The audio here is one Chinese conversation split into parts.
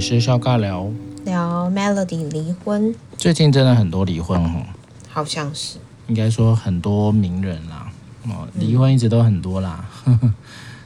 里是肖尬聊，聊 Melody 离婚。最近真的很多离婚哦，好像是，应该说很多名人啦，哦，离婚一直都很多啦，嗯、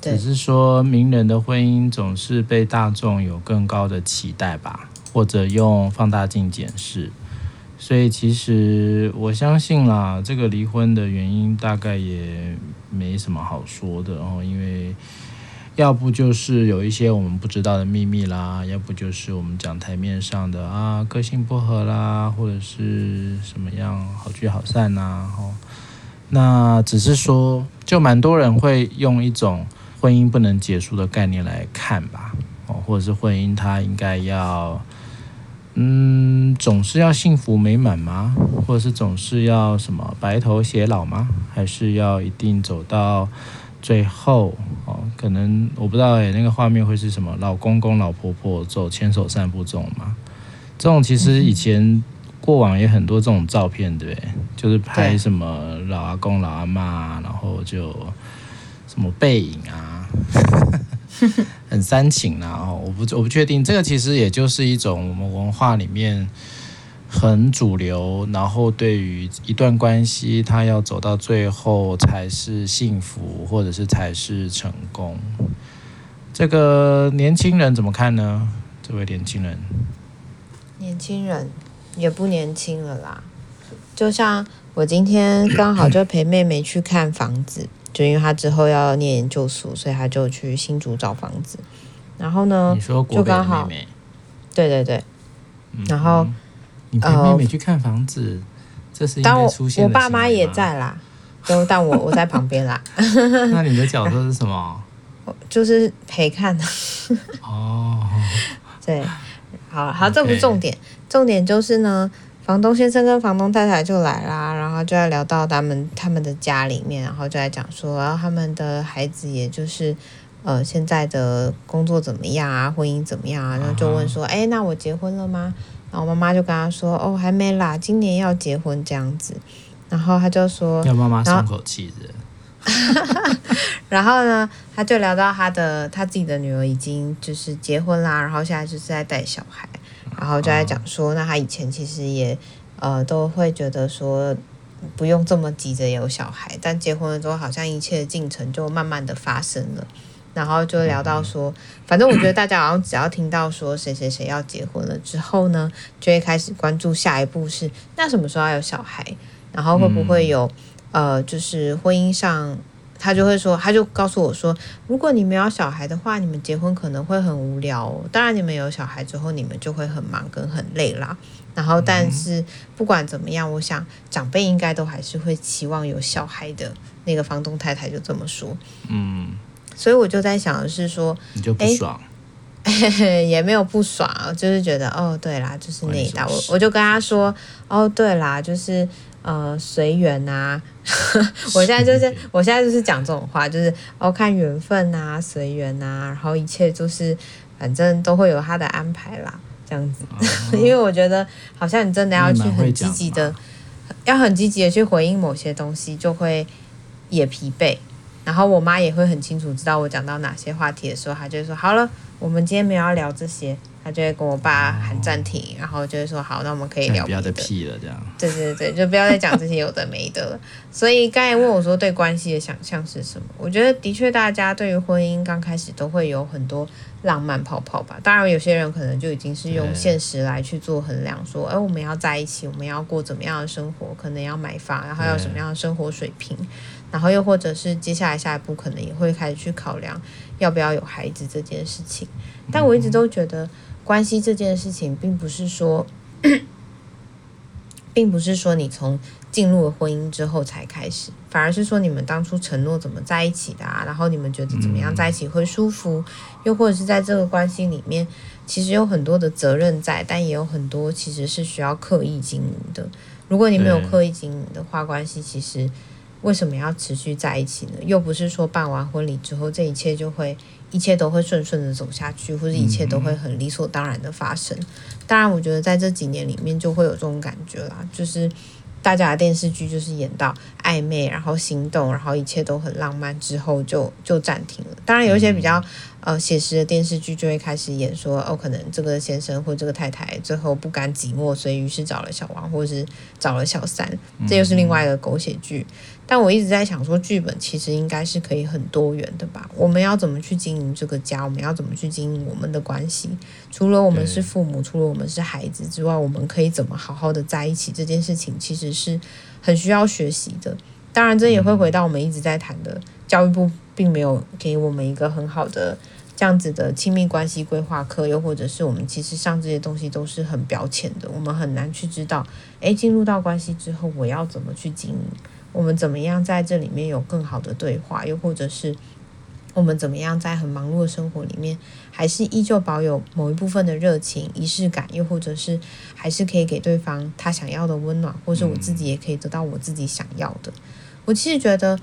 只是说名人的婚姻总是被大众有更高的期待吧，或者用放大镜检视。所以其实我相信啦，这个离婚的原因大概也没什么好说的哦，因为要不就是有一些我们不知道的秘密啦，要不就是我们讲台面上的啊，个性不合啦，或者是什么样好聚好散呐，哦，那只是说，就蛮多人会用一种婚姻不能结束的概念来看吧，哦，或者是婚姻它应该要。嗯，总是要幸福美满吗？或者是总是要什么白头偕老吗？还是要一定走到最后？哦，可能我不知道哎，那个画面会是什么？老公公老婆婆走牵手散步这种吗？这种其实以前过往也很多这种照片，对？就是拍什么老阿公老阿妈，然后就什么背影啊。很煽情啊，哦，我不我不确定，这个其实也就是一种我们文化里面很主流，然后对于一段关系，他要走到最后才是幸福，或者是才是成功。这个年轻人怎么看呢？这位年轻人，年轻人也不年轻了啦，就像我今天刚好就陪妹妹去看房子。就因为她之后要念研究所，所以她就去新竹找房子。然后呢，你说就刚好，对对对。然后、嗯、你陪妹妹去看房子，呃、这是应该出现的。我爸妈也在啦，就但我我在旁边啦。那你的角色是什么？就是陪看的。哦，对，好好，这不重点，重点就是呢。房东先生跟房东太太就来啦，然后就在聊到他们他们的家里面，然后就在讲说，然后他们的孩子也就是，呃，现在的工作怎么样啊，婚姻怎么样啊，然后就问说，哎，那我结婚了吗？然后我妈妈就跟他说，哦，还没啦，今年要结婚这样子。然后他就说，要妈妈松口气的。然后呢，他就聊到他的他自己的女儿已经就是结婚啦，然后现在就是在带小孩。然后就在讲说，那他以前其实也，呃，都会觉得说，不用这么急着有小孩，但结婚了之后，好像一切的进程就慢慢的发生了。然后就聊到说，反正我觉得大家好像只要听到说谁谁谁要结婚了之后呢，就会开始关注下一步是那什么时候要有小孩，然后会不会有，呃，就是婚姻上。他就会说，他就告诉我说，如果你没有小孩的话，你们结婚可能会很无聊哦。当然，你们有小孩之后，你们就会很忙跟很累啦。然后，但是不管怎么样，我想长辈应该都还是会期望有小孩的。那个房东太太就这么说。嗯，所以我就在想的是说，你就不爽？也没有不爽，就是觉得哦，对啦，就是那一道。我我就跟他说，哦，对啦，就是。呃，随缘呐，我现在就是，我现在就是讲这种话，就是哦，看缘分呐、啊，随缘呐，然后一切就是，反正都会有他的安排啦，这样子。哦、因为我觉得，好像你真的要去很积极的，要很积极的去回应某些东西，就会也疲惫。然后我妈也会很清楚知道我讲到哪些话题的时候，她就会说：“好了，我们今天没有要聊这些。”她就会跟我爸喊暂停，然后就会说好，那我们可以聊。不要再屁了，这样。对对对，就不要再讲这些有的没的了。所以刚才问我说对关系的想象是什么？我觉得的确，大家对于婚姻刚开始都会有很多浪漫泡泡吧。当然，有些人可能就已经是用现实来去做衡量，说，哎，我们要在一起，我们要过怎么样的生活？可能要买房，然后要什么样的生活水平？然后又或者是接下来下一步，可能也会开始去考量要不要有孩子这件事情。但我一直都觉得。关系这件事情，并不是说，并不是说你从进入了婚姻之后才开始，反而是说你们当初承诺怎么在一起的啊，然后你们觉得怎么样在一起会舒服，又或者是在这个关系里面，其实有很多的责任在，但也有很多其实是需要刻意经营的。如果你没有刻意经营的话，关系其实为什么要持续在一起呢？又不是说办完婚礼之后，这一切就会。一切都会顺顺的走下去，或者一切都会很理所当然的发生。当然，我觉得在这几年里面就会有这种感觉啦，就是大家的电视剧就是演到暧昧，然后心动，然后一切都很浪漫之后就就暂停了。当然，有一些比较呃写实的电视剧就会开始演说哦，可能这个先生或这个太太最后不甘寂寞，所以于是找了小王，或者是找了小三，这又是另外一个狗血剧。嗯但我一直在想说，剧本其实应该是可以很多元的吧？我们要怎么去经营这个家？我们要怎么去经营我们的关系？除了我们是父母，除了我们是孩子之外，我们可以怎么好好的在一起？这件事情其实是很需要学习的。当然，这也会回到我们一直在谈的，教育部并没有给我们一个很好的这样子的亲密关系规划课，又或者是我们其实上这些东西都是很表浅的，我们很难去知道，诶，进入到关系之后，我要怎么去经营？我们怎么样在这里面有更好的对话？又或者是我们怎么样在很忙碌的生活里面，还是依旧保有某一部分的热情、仪式感？又或者是还是可以给对方他想要的温暖，或是我自己也可以得到我自己想要的？我其实觉得，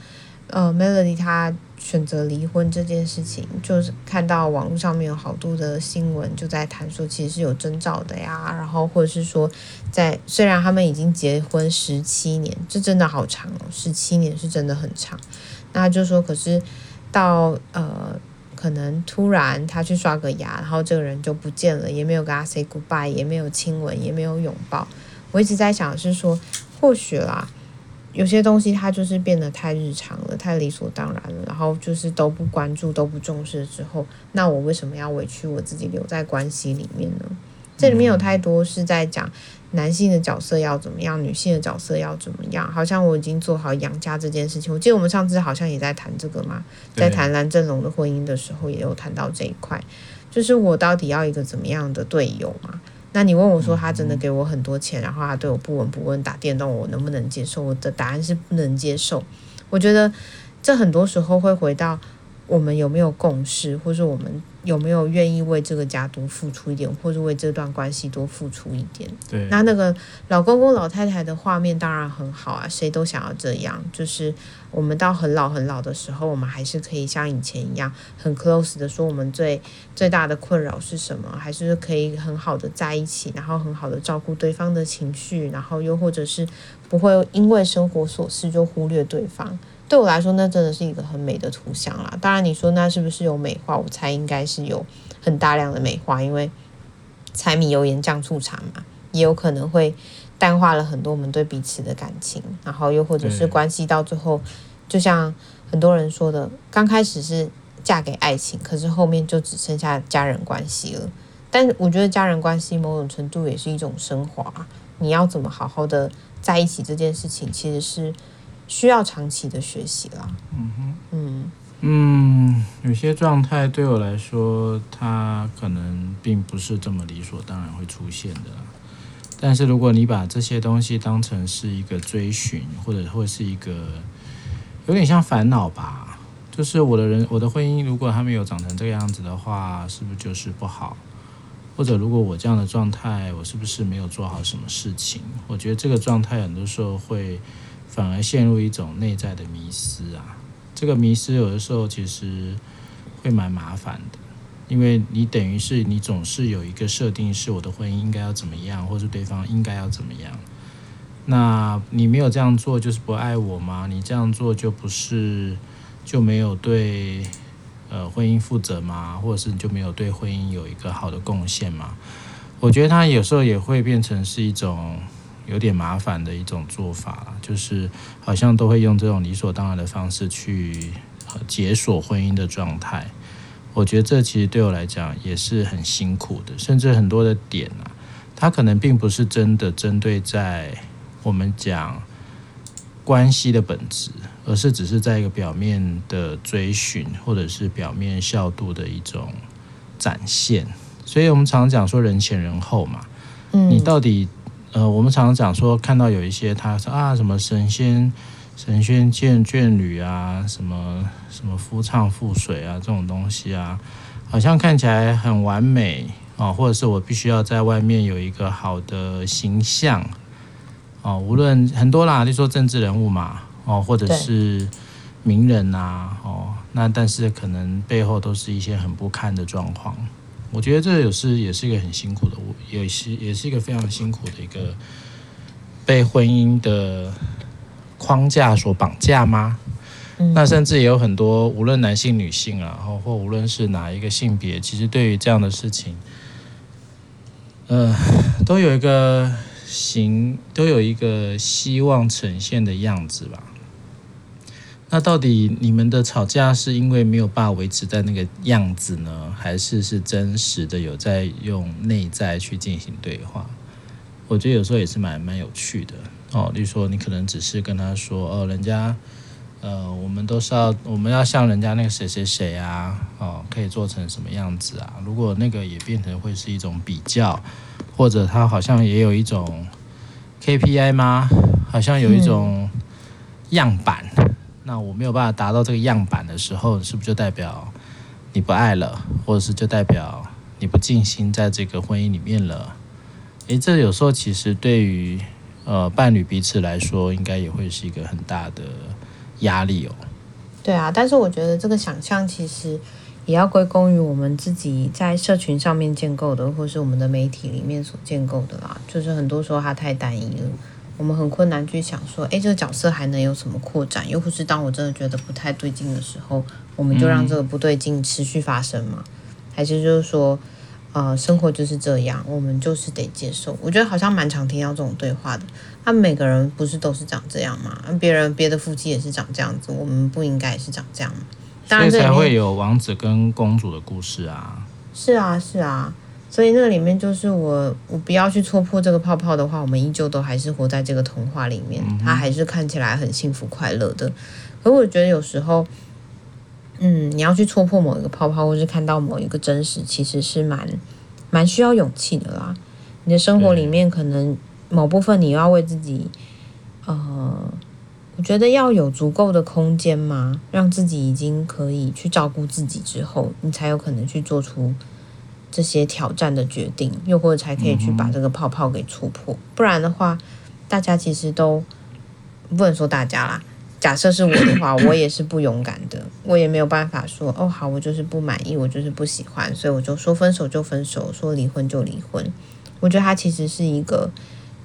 呃，Melody 她选择离婚这件事情，就是看到网络上面有好多的新闻就在谈说，其实是有征兆的呀。然后或者是说。在虽然他们已经结婚十七年，这真的好长哦，十七年是真的很长。那就说，可是到呃，可能突然他去刷个牙，然后这个人就不见了，也没有跟他 say goodbye，也没有亲吻，也没有拥抱。我一直在想是说，或许啦，有些东西它就是变得太日常了，太理所当然了，然后就是都不关注、都不重视之后，那我为什么要委屈我自己留在关系里面呢？这里面有太多是在讲。男性的角色要怎么样？女性的角色要怎么样？好像我已经做好养家这件事情。我记得我们上次好像也在谈这个嘛，在谈蓝正龙的婚姻的时候，也有谈到这一块，就是我到底要一个怎么样的队友嘛？那你问我说，他真的给我很多钱，然后他对我不闻不问打电动，我能不能接受？我的答案是不能接受。我觉得这很多时候会回到我们有没有共识，或是我们。有没有愿意为这个家多付出一点，或者为这段关系多付出一点？对，那那个老公公老太太的画面当然很好啊，谁都想要这样。就是我们到很老很老的时候，我们还是可以像以前一样很 close 的说，我们最最大的困扰是什么？还是可以很好的在一起，然后很好的照顾对方的情绪，然后又或者是不会因为生活琐事就忽略对方。对我来说，那真的是一个很美的图像啦。当然，你说那是不是有美化？我猜应该是有很大量的美化，因为柴米油盐酱醋茶嘛，也有可能会淡化了很多我们对彼此的感情。然后又或者是关系到最后，就像很多人说的，刚开始是嫁给爱情，可是后面就只剩下家人关系了。但我觉得家人关系某种程度也是一种升华。你要怎么好好的在一起这件事情，其实是。需要长期的学习啦。嗯哼，嗯嗯，有些状态对我来说，它可能并不是这么理所当然会出现的。但是如果你把这些东西当成是一个追寻，或者或是一个有点像烦恼吧，就是我的人，我的婚姻如果还没有长成这个样子的话，是不是就是不好？或者如果我这样的状态，我是不是没有做好什么事情？我觉得这个状态很多时候会。反而陷入一种内在的迷失啊，这个迷失有的时候其实会蛮麻烦的，因为你等于是你总是有一个设定，是我的婚姻应该要怎么样，或是对方应该要怎么样。那你没有这样做，就是不爱我吗？你这样做就不是就没有对呃婚姻负责吗？或者是你就没有对婚姻有一个好的贡献吗？我觉得他有时候也会变成是一种。有点麻烦的一种做法，就是好像都会用这种理所当然的方式去解锁婚姻的状态。我觉得这其实对我来讲也是很辛苦的，甚至很多的点啊，它可能并不是真的针对在我们讲关系的本质，而是只是在一个表面的追寻，或者是表面效度的一种展现。所以我们常常讲说人前人后嘛，嗯，你到底。呃，我们常常讲说，看到有一些他说啊，什么神仙神仙见眷侣啊，什么什么夫唱妇随啊，这种东西啊，好像看起来很完美啊，或者是我必须要在外面有一个好的形象啊，无论很多啦，就说政治人物嘛，哦，或者是名人呐，哦，那但是可能背后都是一些很不堪的状况。我觉得这也是也是一个很辛苦的，也是也是一个非常辛苦的一个被婚姻的框架所绑架吗？嗯、那甚至也有很多，无论男性、女性啊，然后或无论是哪一个性别，其实对于这样的事情，呃，都有一个形，都有一个希望呈现的样子吧。那到底你们的吵架是因为没有办法维持在那个样子呢，还是是真实的有在用内在去进行对话？我觉得有时候也是蛮蛮有趣的哦。例如说，你可能只是跟他说：“哦，人家，呃，我们都是要我们要像人家那个谁谁谁啊，哦，可以做成什么样子啊？”如果那个也变成会是一种比较，或者他好像也有一种 KPI 吗？好像有一种样板。那我没有办法达到这个样板的时候，是不是就代表你不爱了，或者是就代表你不尽心在这个婚姻里面了？诶，这有时候其实对于呃伴侣彼此来说，应该也会是一个很大的压力哦。对啊，但是我觉得这个想象其实也要归功于我们自己在社群上面建构的，或是我们的媒体里面所建构的啦。就是很多时候它太单一了。我们很困难去想说，诶，这个角色还能有什么扩展？又或是当我真的觉得不太对劲的时候，我们就让这个不对劲持续发生吗？还是就是说，呃，生活就是这样，我们就是得接受？我觉得好像蛮常听到这种对话的。他们每个人不是都是长这样吗？别人别的夫妻也是长这样子，我们不应该也是长这样吗？当然，所以才会有王子跟公主的故事啊。是啊，是啊。所以那个里面就是我，我不要去戳破这个泡泡的话，我们依旧都还是活在这个童话里面，它还是看起来很幸福快乐的。可我觉得有时候，嗯，你要去戳破某一个泡泡，或是看到某一个真实，其实是蛮蛮需要勇气的啦。你的生活里面可能某部分你要为自己，呃，我觉得要有足够的空间嘛，让自己已经可以去照顾自己之后，你才有可能去做出。这些挑战的决定，又或者才可以去把这个泡泡给戳破。不然的话，大家其实都不能说大家啦。假设是我的话，我也是不勇敢的，我也没有办法说哦，好，我就是不满意，我就是不喜欢，所以我就说分手就分手，说离婚就离婚。我觉得它其实是一个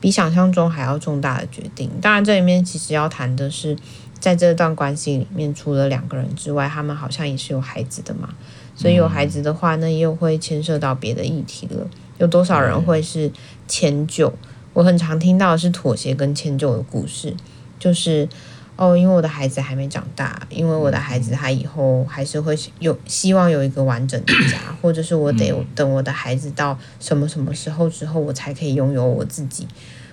比想象中还要重大的决定。当然，这里面其实要谈的是，在这段关系里面，除了两个人之外，他们好像也是有孩子的嘛。所以有孩子的话，那又会牵涉到别的议题了。有多少人会是迁就？我很常听到的是妥协跟迁就的故事，就是哦，因为我的孩子还没长大，因为我的孩子他以后还是会有希望有一个完整的家，或者是我得等我的孩子到什么什么时候之后，我才可以拥有我自己。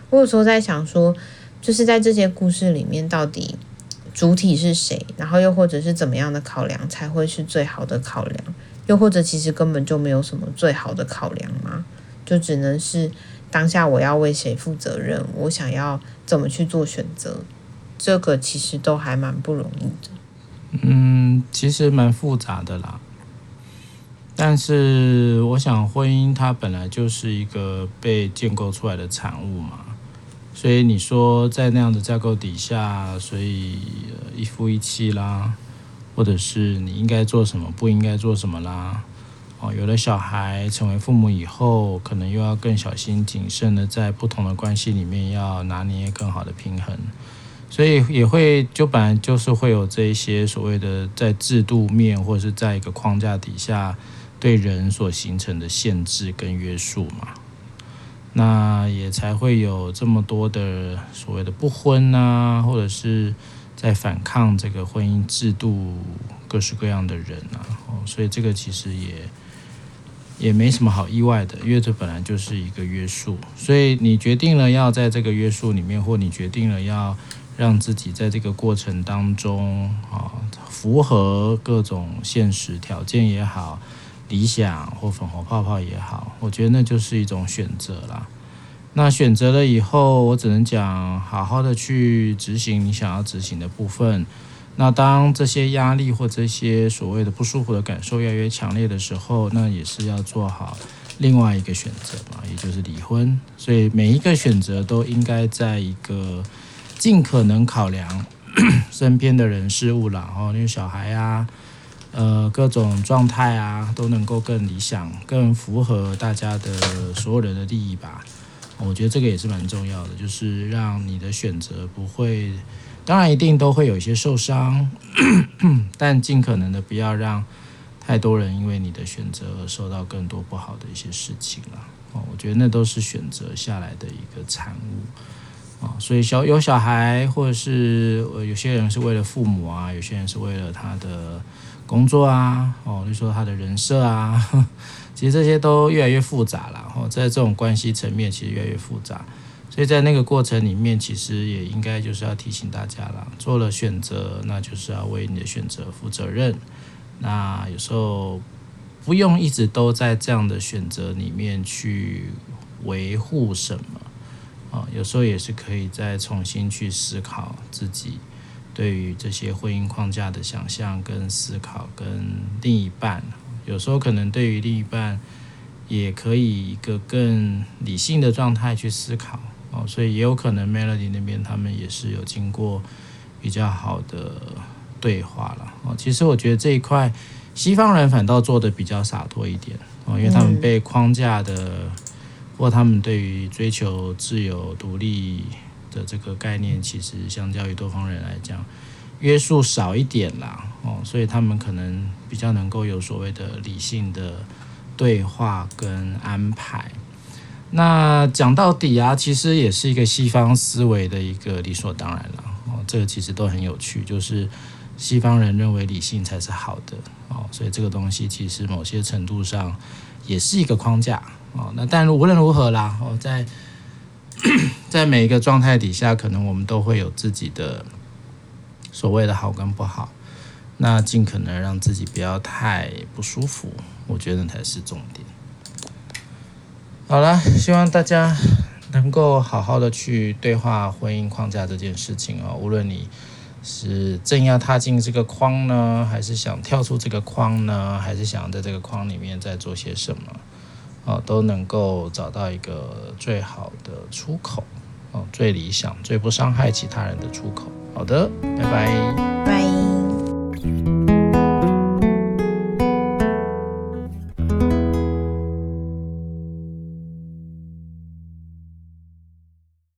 我有时候在想说，就是在这些故事里面，到底。主体是谁？然后又或者是怎么样的考量才会是最好的考量？又或者其实根本就没有什么最好的考量吗？就只能是当下我要为谁负责任，我想要怎么去做选择，这个其实都还蛮不容易的。嗯，其实蛮复杂的啦。但是我想，婚姻它本来就是一个被建构出来的产物嘛。所以你说在那样的架构底下，所以一夫一妻啦，或者是你应该做什么，不应该做什么啦，哦，有了小孩成为父母以后，可能又要更小心谨慎的在不同的关系里面要拿捏更好的平衡，所以也会就本来就是会有这一些所谓的在制度面或者是在一个框架底下对人所形成的限制跟约束嘛。那也才会有这么多的所谓的不婚啊，或者是在反抗这个婚姻制度各式各样的人啊，哦，所以这个其实也也没什么好意外的，因为这本来就是一个约束，所以你决定了要在这个约束里面，或你决定了要让自己在这个过程当中啊，符合各种现实条件也好。理想或粉红泡泡也好，我觉得那就是一种选择啦。那选择了以后，我只能讲好好的去执行你想要执行的部分。那当这些压力或这些所谓的不舒服的感受越来越强烈的时候，那也是要做好另外一个选择嘛，也就是离婚。所以每一个选择都应该在一个尽可能考量 身边的人事物啦，哦，那个小孩啊。呃，各种状态啊，都能够更理想、更符合大家的所有人的利益吧。我觉得这个也是蛮重要的，就是让你的选择不会当然一定都会有一些受伤，但尽可能的不要让太多人因为你的选择而受到更多不好的一些事情了。哦，我觉得那都是选择下来的一个产物啊。所以小有小孩，或者是有些人是为了父母啊，有些人是为了他的工作啊，哦，就说他的人设啊，其实这些都越来越复杂了。哦，在这种关系层面，其实越来越复杂。所以在那个过程里面，其实也应该就是要提醒大家了，做了选择，那就是要为你的选择负责任。那有时候不用一直都在这样的选择里面去维护什么啊，有时候也是可以再重新去思考自己对于这些婚姻框架的想象跟思考，跟另一半，有时候可能对于另一半也可以一个更理性的状态去思考。哦，所以也有可能 Melody 那边他们也是有经过比较好的对话了。哦，其实我觉得这一块西方人反倒做的比较洒脱一点哦，因为他们被框架的或他们对于追求自由独立的这个概念，其实相较于东方人来讲约束少一点啦。哦，所以他们可能比较能够有所谓的理性的对话跟安排。那讲到底啊，其实也是一个西方思维的一个理所当然了哦。这个其实都很有趣，就是西方人认为理性才是好的哦，所以这个东西其实某些程度上也是一个框架哦。那但无论如何啦，哦，在在每一个状态底下，可能我们都会有自己的所谓的好跟不好。那尽可能让自己不要太不舒服，我觉得才是重点。好了，希望大家能够好好的去对话婚姻框架这件事情哦。无论你是正要踏进这个框呢，还是想跳出这个框呢，还是想在这个框里面再做些什么，啊，都能够找到一个最好的出口哦，最理想、最不伤害其他人的出口。好的，拜拜，拜。